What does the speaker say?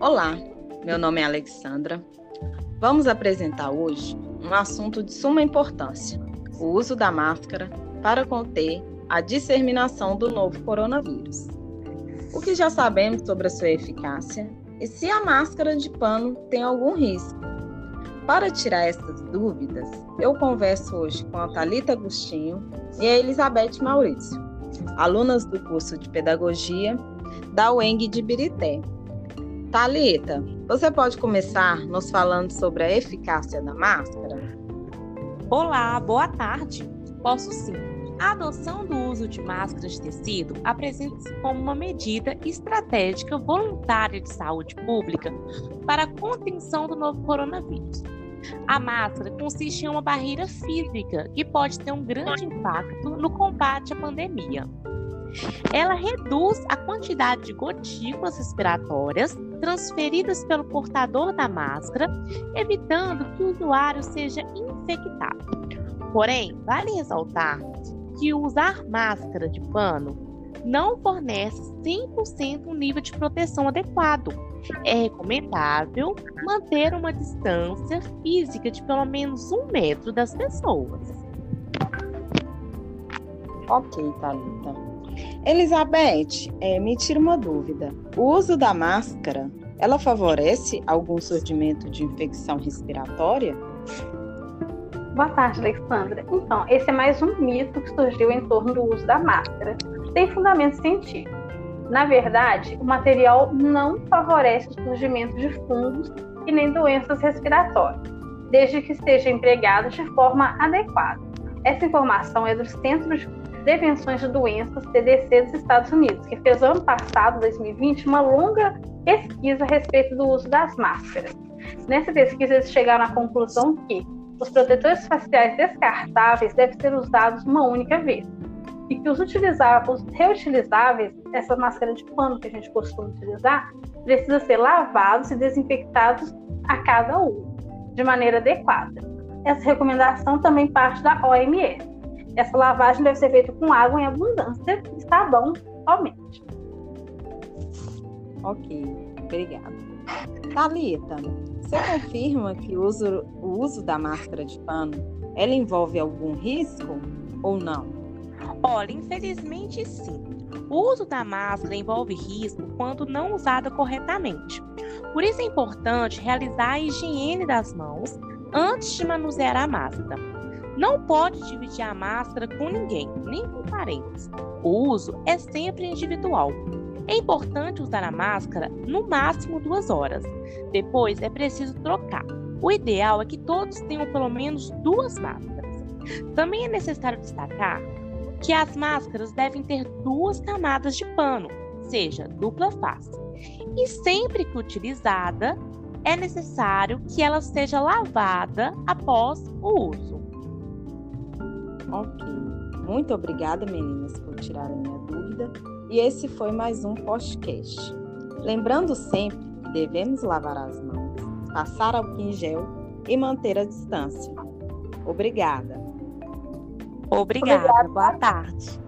Olá, meu nome é Alexandra. Vamos apresentar hoje um assunto de suma importância: o uso da máscara para conter a disseminação do novo coronavírus. O que já sabemos sobre a sua eficácia e se a máscara de pano tem algum risco. Para tirar essas dúvidas, eu converso hoje com a Talita Agostinho e a Elizabeth Maurício, alunas do curso de Pedagogia da UENG de Birité. Talita, você pode começar nos falando sobre a eficácia da máscara? Olá, boa tarde. Posso sim. A adoção do uso de máscaras de tecido apresenta-se como uma medida estratégica voluntária de saúde pública para a contenção do novo coronavírus. A máscara consiste em uma barreira física que pode ter um grande impacto no combate à pandemia. Ela reduz a quantidade de gotículas respiratórias transferidas pelo portador da máscara, evitando que o usuário seja infectado. Porém, vale ressaltar que usar máscara de pano não fornece 100% um nível de proteção adequado. É recomendável manter uma distância física de pelo menos um metro das pessoas. Ok, Thalita. Elizabeth, é, me tira uma dúvida. O uso da máscara, ela favorece algum surgimento de infecção respiratória? Boa tarde, Alexandra. Então, esse é mais um mito que surgiu em torno do uso da máscara. Tem fundamento científico. Na verdade, o material não favorece o surgimento de fungos e nem doenças respiratórias, desde que seja empregado de forma adequada. Essa informação é do Centro de Prevenções de Doenças, CDC dos Estados Unidos, que fez ano passado, 2020, uma longa pesquisa a respeito do uso das máscaras. Nessa pesquisa, eles chegaram à conclusão que os protetores faciais descartáveis devem ser usados uma única vez e que os os reutilizáveis, essa máscara de pano que a gente costuma utilizar, precisa ser lavados e desinfectados a cada uso, de maneira adequada. Essa recomendação também parte da OMS. Essa lavagem deve ser feita com água em abundância e sabão somente. Ok, obrigada. Thalita, você confirma que o uso, o uso da máscara de pano ela envolve algum risco ou não? Olha, infelizmente sim. O uso da máscara envolve risco quando não usada corretamente. Por isso é importante realizar a higiene das mãos antes de manusear a máscara. Não pode dividir a máscara com ninguém, nem com parentes. O uso é sempre individual. É importante usar a máscara no máximo duas horas. Depois é preciso trocar. O ideal é que todos tenham pelo menos duas máscaras. Também é necessário destacar que as máscaras devem ter duas camadas de pano, seja dupla face. E sempre que utilizada, é necessário que ela seja lavada após o uso. Ok. Muito obrigada, meninas, por tirarem minha dúvida e esse foi mais um podcast. Lembrando sempre que devemos lavar as mãos, passar álcool em gel e manter a distância. Obrigada. Obrigada. Obrigada. Boa tarde.